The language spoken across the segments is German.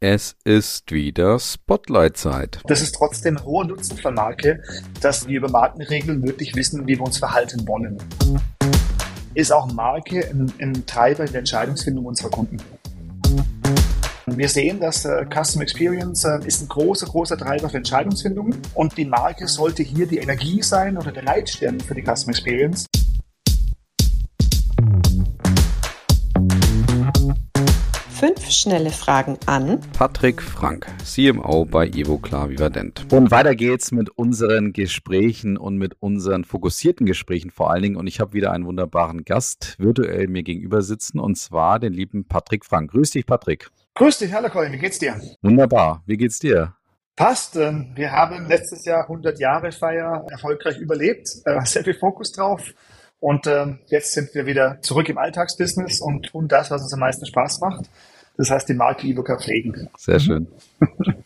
Es ist wieder Spotlight-Zeit. Das ist trotzdem hoher Nutzen von Marke, dass wir über Markenregeln wirklich wissen, wie wir uns verhalten wollen. Ist auch Marke ein, ein Treiber in der Entscheidungsfindung unserer Kunden. Wir sehen, dass äh, Custom Experience äh, ist ein großer, großer Treiber für Entscheidungsfindungen und die Marke sollte hier die Energie sein oder der Leitstern für die Custom Experience. Fünf schnelle Fragen an Patrick Frank, CMO bei Evoclar Vivadent. Und weiter geht's mit unseren Gesprächen und mit unseren fokussierten Gesprächen vor allen Dingen. Und ich habe wieder einen wunderbaren Gast virtuell mir gegenüber sitzen und zwar den lieben Patrick Frank. Grüß dich, Patrick. Grüß dich, hallo Colin, wie geht's dir? Wunderbar. Wie geht's dir? Passt. Wir haben letztes Jahr 100 Jahre Feier erfolgreich überlebt. Sehr viel Fokus drauf. Und ähm, jetzt sind wir wieder zurück im Alltagsbusiness und tun das, was uns am meisten Spaß macht. Das heißt, die Marke Ibuka pflegen. Sehr schön.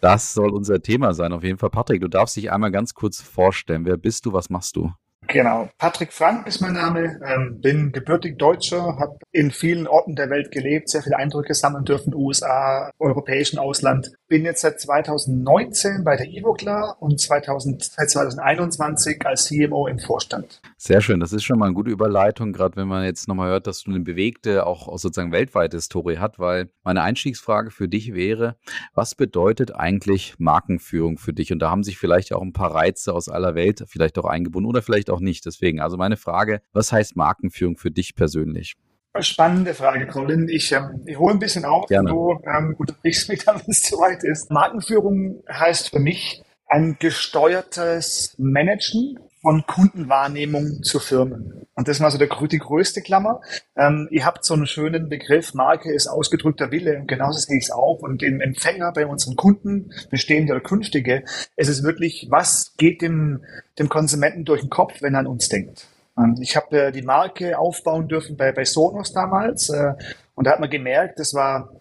Das soll unser Thema sein, auf jeden Fall. Patrick, du darfst dich einmal ganz kurz vorstellen. Wer bist du? Was machst du? Genau. Patrick Frank ist mein Name. Ähm, bin gebürtig Deutscher, habe in vielen Orten der Welt gelebt, sehr viele Eindrücke sammeln dürfen, USA, europäischen Ausland. Bin jetzt seit 2019 bei der Ivoclar und 2000, seit 2021 als CMO im Vorstand. Sehr schön. Das ist schon mal eine gute Überleitung, gerade wenn man jetzt nochmal hört, dass du eine bewegte, auch sozusagen weltweite Historie hat, weil meine Einstiegsfrage für dich wäre, was bedeutet eigentlich Markenführung für dich? Und da haben sich vielleicht auch ein paar Reize aus aller Welt vielleicht auch eingebunden oder vielleicht auch nicht. Deswegen, also meine Frage, was heißt Markenführung für dich persönlich? Spannende Frage, Colin. Ich, ähm, ich hole ein bisschen auf, Gerne. du ähm, unterbrichst mich dann, wenn es zu weit ist. Markenführung heißt für mich ein gesteuertes Managen von Kundenwahrnehmung zu Firmen. Und das mal so der, die größte Klammer. Ähm, ihr habt so einen schönen Begriff, Marke ist ausgedrückter Wille und genauso sehe ich es auch. Und im Empfänger bei unseren Kunden, bestehende oder künftige, es ist wirklich, was geht dem, dem Konsumenten durch den Kopf, wenn er an uns denkt? Und ich habe äh, die Marke aufbauen dürfen bei, bei Sonos damals äh, und da hat man gemerkt, das war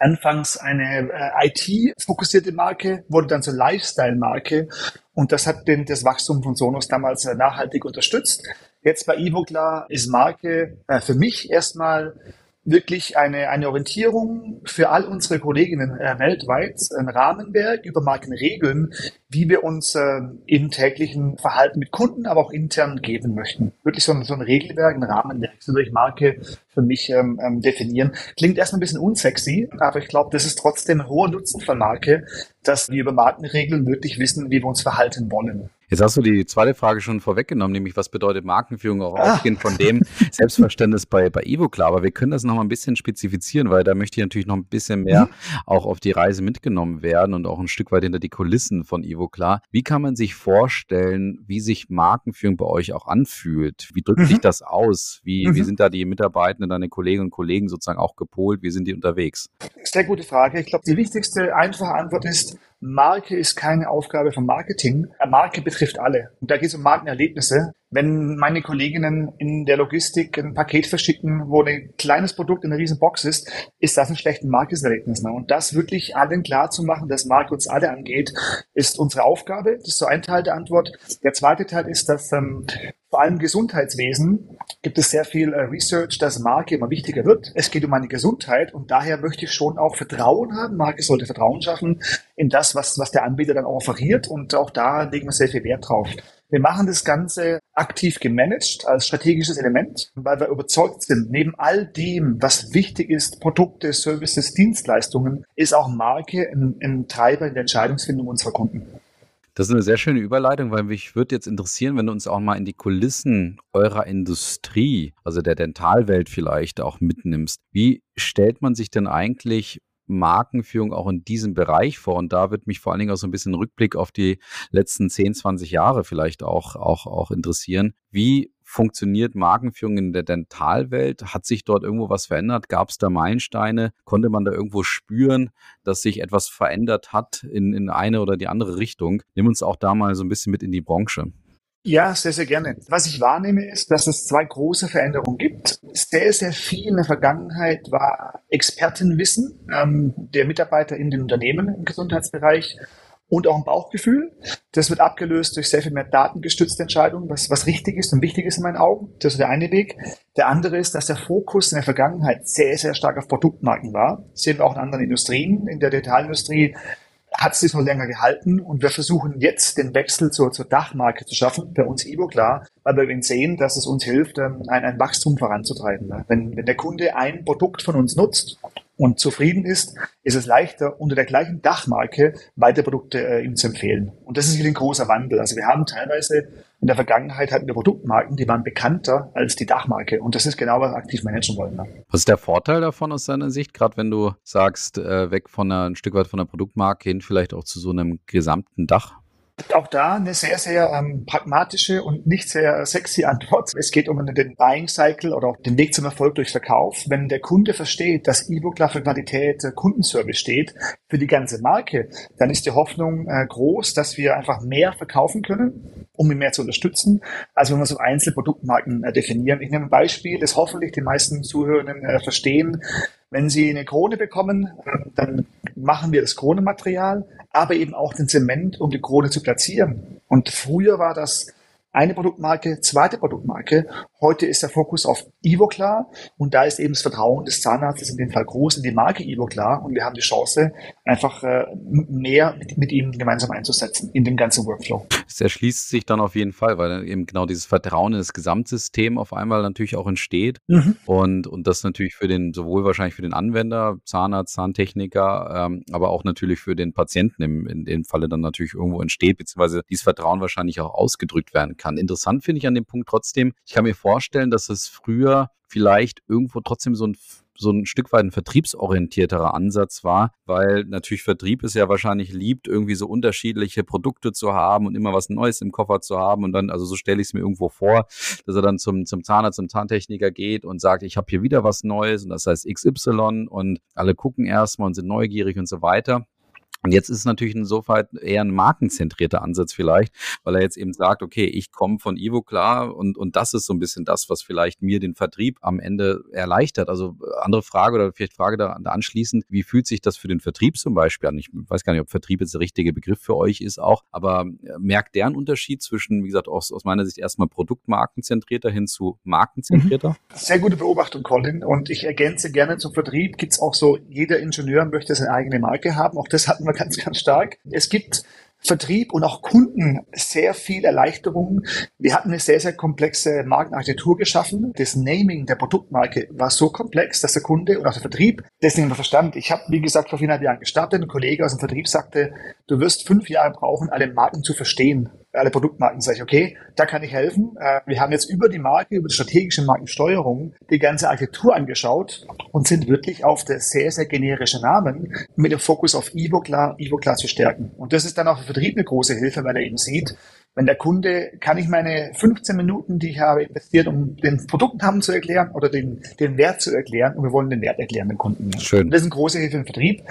anfangs eine äh, IT-fokussierte Marke, wurde dann zur Lifestyle-Marke und das hat den, das Wachstum von Sonos damals äh, nachhaltig unterstützt. Jetzt bei Evoclar ist Marke äh, für mich erstmal wirklich eine, eine Orientierung für all unsere Kolleginnen äh, weltweit, ein Rahmenwerk über Markenregeln, wie wir uns äh, im täglichen Verhalten mit Kunden, aber auch intern geben möchten. Wirklich so ein, so ein Regelwerk, ein Rahmenwerk, so ich Marke für mich ähm, ähm, definieren. Klingt erstmal ein bisschen unsexy, aber ich glaube, das ist trotzdem ein hoher Nutzen von Marke, dass wir über Markenregeln wirklich wissen, wie wir uns verhalten wollen. Jetzt hast du die zweite Frage schon vorweggenommen, nämlich was bedeutet Markenführung auch ah. ausgehend von dem Selbstverständnis bei, bei Evoclar. Aber wir können das noch mal ein bisschen spezifizieren, weil da möchte ich natürlich noch ein bisschen mehr mhm. auch auf die Reise mitgenommen werden und auch ein Stück weit hinter die Kulissen von Evoclar. Wie kann man sich vorstellen, wie sich Markenführung bei euch auch anfühlt? Wie drückt mhm. sich das aus? Wie, mhm. wie sind da die Mitarbeitenden, deine Kolleginnen und Kollegen sozusagen auch gepolt? Wie sind die unterwegs? Sehr gute Frage. Ich glaube, die wichtigste, einfache Antwort ist, Marke ist keine Aufgabe von Marketing. Marke betrifft alle. Und da geht es um Markenerlebnisse. Wenn meine Kolleginnen in der Logistik ein Paket verschicken, wo ein kleines Produkt in einer riesen Box ist, ist das ein schlechtes Markenerlebnis. Ne? Und das wirklich allen klar zu machen, dass Marke uns alle angeht, ist unsere Aufgabe. Das ist so ein Teil der Antwort. Der zweite Teil ist, dass ähm, vor allem Gesundheitswesen gibt es sehr viel äh, Research, dass Marke immer wichtiger wird. Es geht um eine Gesundheit und daher möchte ich schon auch Vertrauen haben. Marke sollte Vertrauen schaffen in das, was, was der Anbieter dann offeriert und auch da legen wir sehr viel Wert drauf. Wir machen das Ganze aktiv gemanagt als strategisches Element, weil wir überzeugt sind, neben all dem, was wichtig ist, Produkte, Services, Dienstleistungen, ist auch Marke ein, ein Treiber in der Entscheidungsfindung unserer Kunden. Das ist eine sehr schöne Überleitung, weil mich würde jetzt interessieren, wenn du uns auch mal in die Kulissen eurer Industrie, also der Dentalwelt vielleicht auch mitnimmst. Wie stellt man sich denn eigentlich Markenführung auch in diesem Bereich vor? Und da wird mich vor allen Dingen auch so ein bisschen Rückblick auf die letzten 10, 20 Jahre vielleicht auch, auch, auch interessieren. Wie funktioniert Markenführung in der Dentalwelt? Hat sich dort irgendwo was verändert? Gab es da Meilensteine? Konnte man da irgendwo spüren, dass sich etwas verändert hat in, in eine oder die andere Richtung? Nimm uns auch da mal so ein bisschen mit in die Branche. Ja, sehr, sehr gerne. Was ich wahrnehme, ist, dass es zwei große Veränderungen gibt. Sehr, sehr viel in der Vergangenheit war Expertenwissen ähm, der Mitarbeiter in den Unternehmen im Gesundheitsbereich. und auch ein Bauchgefühl. Das wird abgelöst durch sehr viel mehr datengestützte Entscheidungen, was, was richtig ist und wichtig ist in meinen Augen. Das ist der eine Weg. Der andere ist, dass der Fokus in der Vergangenheit sehr, sehr stark auf Produktmarken war. Das sehen wir auch in anderen Industrien. In der Detailindustrie hat es sich noch länger gehalten und wir versuchen jetzt den Wechsel zur, zur Dachmarke zu schaffen, bei uns Ivo klar, weil wir sehen, dass es uns hilft, ähm, ein, ein Wachstum voranzutreiben. Wenn, wenn der Kunde ein Produkt von uns nutzt und zufrieden ist, ist es leichter, unter der gleichen Dachmarke weitere Produkte äh, ihm zu empfehlen. Und das ist hier ein großer Wandel. Also wir haben teilweise in der Vergangenheit hatten wir Produktmarken, die waren bekannter als die Dachmarke. Und das ist genau, was wir aktiv managen wollen. Was ist der Vorteil davon aus deiner Sicht, gerade wenn du sagst, äh, weg von einer, ein Stück weit von der Produktmarke hin, vielleicht auch zu so einem gesamten Dach? Auch da eine sehr, sehr ähm, pragmatische und nicht sehr sexy Antwort. Es geht um den Buying Cycle oder auch den Weg zum Erfolg durch Verkauf. Wenn der Kunde versteht, dass E-Book für Qualität äh, Kundenservice steht für die ganze Marke, dann ist die Hoffnung äh, groß, dass wir einfach mehr verkaufen können, um ihn mehr zu unterstützen, als wenn wir so Einzelproduktmarken äh, definieren. Ich nehme ein Beispiel, das hoffentlich die meisten Zuhörenden äh, verstehen. Wenn Sie eine Krone bekommen, dann machen wir das Kronenmaterial, aber eben auch den Zement, um die Krone zu platzieren. Und früher war das eine Produktmarke, zweite Produktmarke. Heute ist der Fokus auf Ivoclar und da ist eben das Vertrauen des Zahnarztes in dem Fall groß in die Marke Ivoclar und wir haben die Chance, einfach äh, mehr mit, mit ihm gemeinsam einzusetzen in dem ganzen Workflow. Es erschließt sich dann auf jeden Fall, weil eben genau dieses Vertrauen in das Gesamtsystem auf einmal natürlich auch entsteht mhm. und, und das natürlich für den, sowohl wahrscheinlich für den Anwender, Zahnarzt, Zahntechniker, ähm, aber auch natürlich für den Patienten im, in dem Falle dann natürlich irgendwo entsteht, beziehungsweise dieses Vertrauen wahrscheinlich auch ausgedrückt werden kann. Interessant finde ich an dem Punkt trotzdem, ich kann mir vorstellen, dass es früher vielleicht irgendwo trotzdem so ein so ein Stück weit ein vertriebsorientierterer Ansatz war, weil natürlich Vertrieb ist ja wahrscheinlich liebt, irgendwie so unterschiedliche Produkte zu haben und immer was Neues im Koffer zu haben und dann, also so stelle ich es mir irgendwo vor, dass er dann zum, zum Zahnarzt, zum Zahntechniker geht und sagt, ich habe hier wieder was Neues und das heißt XY und alle gucken erstmal und sind neugierig und so weiter. Und jetzt ist es natürlich insofern eher ein markenzentrierter Ansatz vielleicht, weil er jetzt eben sagt, okay, ich komme von Ivo klar und, und das ist so ein bisschen das, was vielleicht mir den Vertrieb am Ende erleichtert. Also äh, andere Frage oder vielleicht Frage da, anschließend, wie fühlt sich das für den Vertrieb zum Beispiel an? Ich weiß gar nicht, ob Vertrieb jetzt der richtige Begriff für euch ist auch, aber äh, merkt der einen Unterschied zwischen, wie gesagt, aus, aus meiner Sicht erstmal produktmarkenzentrierter hin zu markenzentrierter? Mhm. Sehr gute Beobachtung, Colin. Und ich ergänze gerne zum Vertrieb, gibt es auch so, jeder Ingenieur möchte seine eigene Marke haben. Auch das hatten wir ganz, ganz stark. Es gibt Vertrieb und auch Kunden sehr viel Erleichterung. Wir hatten eine sehr, sehr komplexe Markenarchitektur geschaffen. Das Naming der Produktmarke war so komplex, dass der Kunde und auch der Vertrieb das nicht mehr verstand. Ich habe, wie gesagt, vor viereinhalb Jahren gestartet. Ein Kollege aus dem Vertrieb sagte, du wirst fünf Jahre brauchen, alle Marken zu verstehen alle Produktmarken, sage ich, okay, da kann ich helfen. Äh, wir haben jetzt über die Marke, über die strategische Markensteuerung die ganze Architektur angeschaut und sind wirklich auf der sehr, sehr generische Namen mit dem Fokus auf Ivoclar, Ivoclar zu stärken. Und das ist dann auch für Vertrieb eine große Hilfe, weil er eben sieht, wenn der Kunde, kann ich meine 15 Minuten, die ich habe investiert, um den Produktnamen zu erklären oder den, den Wert zu erklären und wir wollen den Wert erklären den Kunden. Schön. Das ist eine große Hilfe im Vertrieb.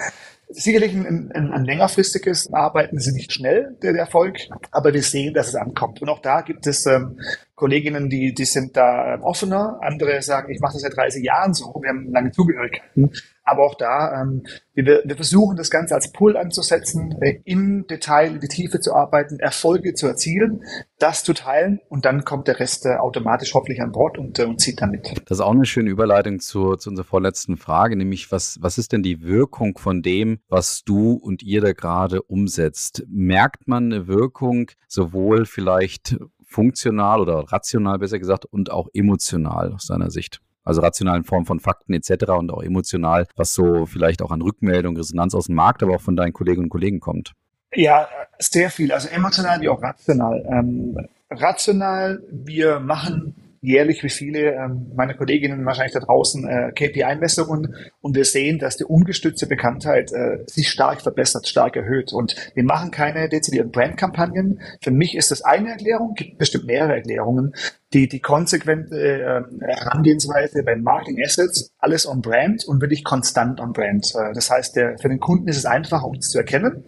Sicherlich ein, ein, ein längerfristiges Arbeiten ist nicht schnell, der, der, Erfolg, aber wir sehen, dass es ankommt. Und auch da gibt es ähm, Kolleginnen, die, die sind da offener, andere sagen, ich mache das seit 30 Jahren so, wir haben lange Zugehörigkeiten. Aber auch da, ähm, wir, wir versuchen das Ganze als Pull anzusetzen, äh, im Detail, in die Tiefe zu arbeiten, Erfolge zu erzielen, das zu teilen und dann kommt der Rest äh, automatisch hoffentlich an Bord und, äh, und zieht dann mit. Das ist auch eine schöne Überleitung zu, zu unserer vorletzten Frage, nämlich was, was ist denn die Wirkung von dem, was du und ihr da gerade umsetzt? Merkt man eine Wirkung sowohl vielleicht funktional oder rational besser gesagt und auch emotional aus deiner Sicht? Also rational in Form von Fakten etc. und auch emotional, was so vielleicht auch an Rückmeldung, Resonanz aus dem Markt, aber auch von deinen Kolleginnen und Kollegen kommt. Ja, sehr viel. Also emotional wie auch rational. Ähm, rational, wir machen jährlich wie viele ähm, meiner Kolleginnen wahrscheinlich da draußen äh, KPI-Messungen und wir sehen, dass die ungestützte Bekanntheit äh, sich stark verbessert, stark erhöht. Und wir machen keine dezidierten Brandkampagnen. Für mich ist das eine Erklärung, gibt bestimmt mehrere Erklärungen. Die, die konsequente äh, Herangehensweise bei Marketing Assets, alles on Brand und wirklich konstant on Brand. Äh, das heißt, der, für den Kunden ist es einfacher, uns zu erkennen.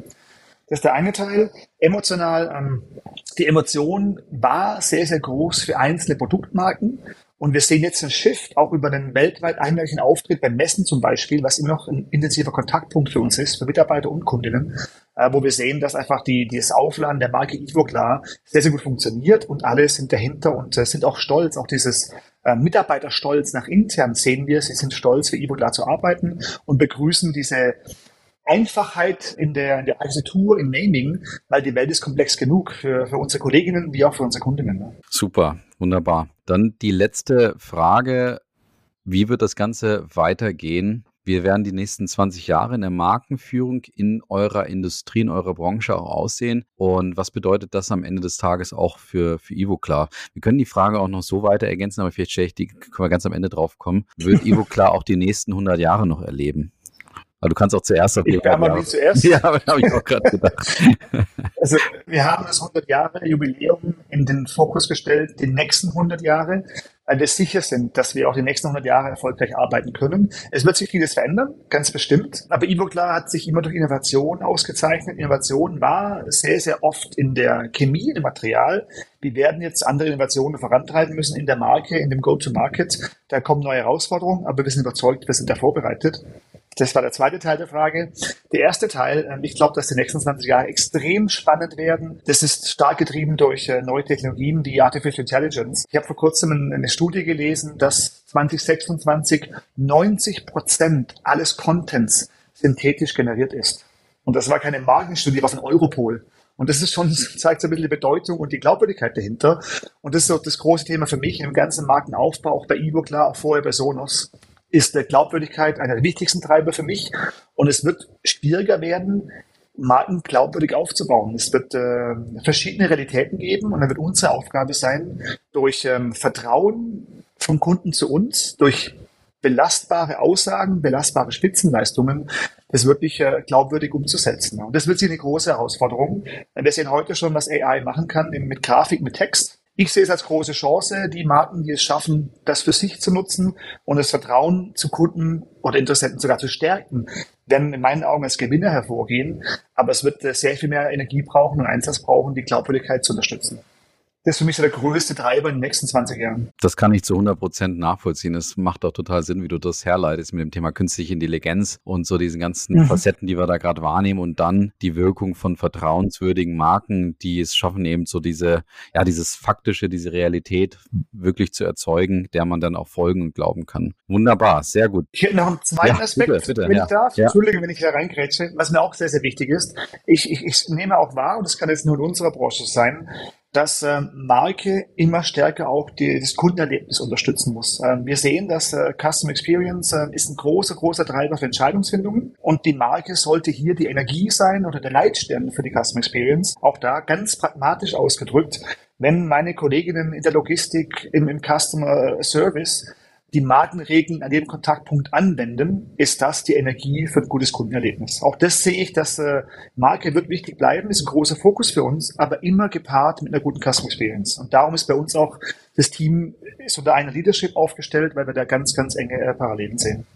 Das ist der eine Teil. Emotional, ähm, die Emotion war sehr, sehr groß für einzelne Produktmarken. Und wir sehen jetzt einen Shift auch über den weltweit einheitlichen Auftritt beim Messen zum Beispiel, was immer noch ein intensiver Kontaktpunkt für uns ist, für Mitarbeiter und Kundinnen, äh, wo wir sehen, dass einfach die, dieses Aufladen der Marke Ivo klar sehr, sehr gut funktioniert und alle sind dahinter und äh, sind auch stolz. Auch dieses äh, Mitarbeiterstolz nach intern sehen wir, sie sind stolz, für Ivo klar zu arbeiten und begrüßen diese Einfachheit in der, in der Architektur, im Naming, weil die Welt ist komplex genug für, für unsere Kolleginnen wie auch für unsere Kundinnen. Ne? Super, wunderbar. Dann die letzte Frage. Wie wird das Ganze weitergehen? Wir werden die nächsten 20 Jahre in der Markenführung in eurer Industrie, in eurer Branche auch aussehen. Und was bedeutet das am Ende des Tages auch für, für Ivo klar? Wir können die Frage auch noch so weiter ergänzen, aber vielleicht stelle ich die, können wir ganz am Ende drauf kommen. Wird Ivo klar auch die nächsten 100 Jahre noch erleben? Aber du kannst auch zuerst auf Ich kann mal nicht zuerst. Ja, habe ich auch gerade gedacht. also wir haben das 100 Jahre Jubiläum in den Fokus gestellt, die nächsten 100 Jahre, weil wir sicher sind, dass wir auch die nächsten 100 Jahre erfolgreich arbeiten können. Es wird sich vieles verändern, ganz bestimmt. Aber Ivoclar hat sich immer durch Innovation ausgezeichnet. Innovation war sehr, sehr oft in der Chemie, im Material. Wir werden jetzt andere Innovationen vorantreiben müssen in der Marke, in dem Go-to-Market. Da kommen neue Herausforderungen, aber wir sind überzeugt, wir sind da vorbereitet. Das war der zweite Teil der Frage. Der erste Teil, ähm, ich glaube, dass die nächsten 20 Jahre extrem spannend werden. Das ist stark getrieben durch äh, neue Technologien wie Artificial Intelligence. Ich habe vor kurzem eine Studie gelesen, dass 2026 90 Prozent alles Contents synthetisch generiert ist. Und das war keine Markenstudie, war von Europol. Und das ist schon, zeigt so ein bisschen die Bedeutung und die Glaubwürdigkeit dahinter. Und das ist so das große Thema für mich im ganzen Markenaufbau, auch bei Evo klar, auch vorher bei Sonos ist der Glaubwürdigkeit einer der wichtigsten Treiber für mich. Und es wird schwieriger werden, Marken glaubwürdig aufzubauen. Es wird äh, verschiedene Realitäten geben und dann wird unsere Aufgabe sein, durch ähm, Vertrauen vom Kunden zu uns, durch belastbare Aussagen, belastbare Spitzenleistungen, das wirklich äh, glaubwürdig umzusetzen. Und das wird sich eine große Herausforderung. Wir sehen heute schon, was AI machen kann mit Grafik, mit Text. Ich sehe es als große Chance, die Marken, die es schaffen, das für sich zu nutzen und das Vertrauen zu Kunden oder Interessenten sogar zu stärken, werden in meinen Augen als Gewinner hervorgehen. Aber es wird sehr viel mehr Energie brauchen und Einsatz brauchen, die Glaubwürdigkeit zu unterstützen das ist für mich so der größte Treiber in den nächsten 20 Jahren. Das kann ich zu 100 Prozent nachvollziehen. Es macht auch total Sinn, wie du das herleitest mit dem Thema künstliche Intelligenz und so diesen ganzen mhm. Facetten, die wir da gerade wahrnehmen und dann die Wirkung von vertrauenswürdigen Marken, die es schaffen, eben so diese, ja, dieses faktische, diese Realität wirklich zu erzeugen, der man dann auch folgen und glauben kann. Wunderbar, sehr gut. Ich hätte noch einen zweiten ja, Aspekt, bitte, bitte, wenn ja. ich darf. Ja. Entschuldige, wenn ich hier reingrätsche, was mir auch sehr, sehr wichtig ist. Ich, ich, ich nehme auch wahr, und das kann jetzt nur in unserer Branche sein, dass äh, Marke immer stärker auch die, das Kundenerlebnis unterstützen muss. Ähm, wir sehen, dass äh, Custom Experience äh, ist ein großer, großer Treiber für Entscheidungsfindungen und die Marke sollte hier die Energie sein oder der Leitstern für die Custom Experience. Auch da ganz pragmatisch ausgedrückt, wenn meine Kolleginnen in der Logistik, im, im Customer Service die Markenregeln an jedem Kontaktpunkt anwenden, ist das die Energie für ein gutes Kundenerlebnis. Auch das sehe ich, dass äh, Marke wird wichtig bleiben, ist ein großer Fokus für uns, aber immer gepaart mit einer guten Customer Experience. Und darum ist bei uns auch das Team so unter einer Leadership aufgestellt, weil wir da ganz, ganz enge äh, Parallelen sehen.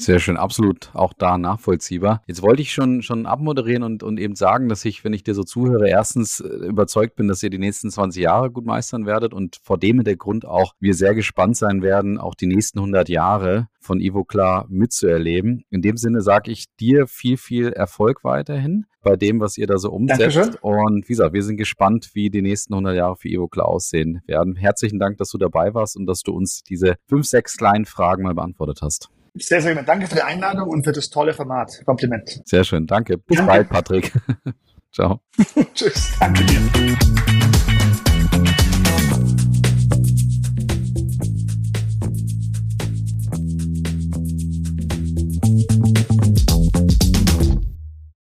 Sehr schön, absolut auch da nachvollziehbar. Jetzt wollte ich schon, schon abmoderieren und, und eben sagen, dass ich, wenn ich dir so zuhöre, erstens äh, überzeugt bin, dass ihr die nächsten 20 Jahre gut meistern werdet und vor dem Hintergrund auch wir sehr gespannt sein werden, auch die nächsten 100 Jahre von Ivoclar mitzuerleben. In dem Sinne sage ich dir viel, viel Erfolg weiterhin bei dem, was ihr da so umsetzt. Dankeschön. Und wie gesagt, wir sind gespannt, wie die nächsten 100 Jahre für Ivoclar aussehen werden. Herzlichen Dank, dass du dabei warst und dass du uns diese fünf, sechs kleinen Fragen mal beantwortet hast. Sehr, sehr gerne. Danke für die Einladung und für das tolle Format. Kompliment. Sehr schön. Danke. Bis danke. bald, Patrick. Ciao. Tschüss. Danke dir.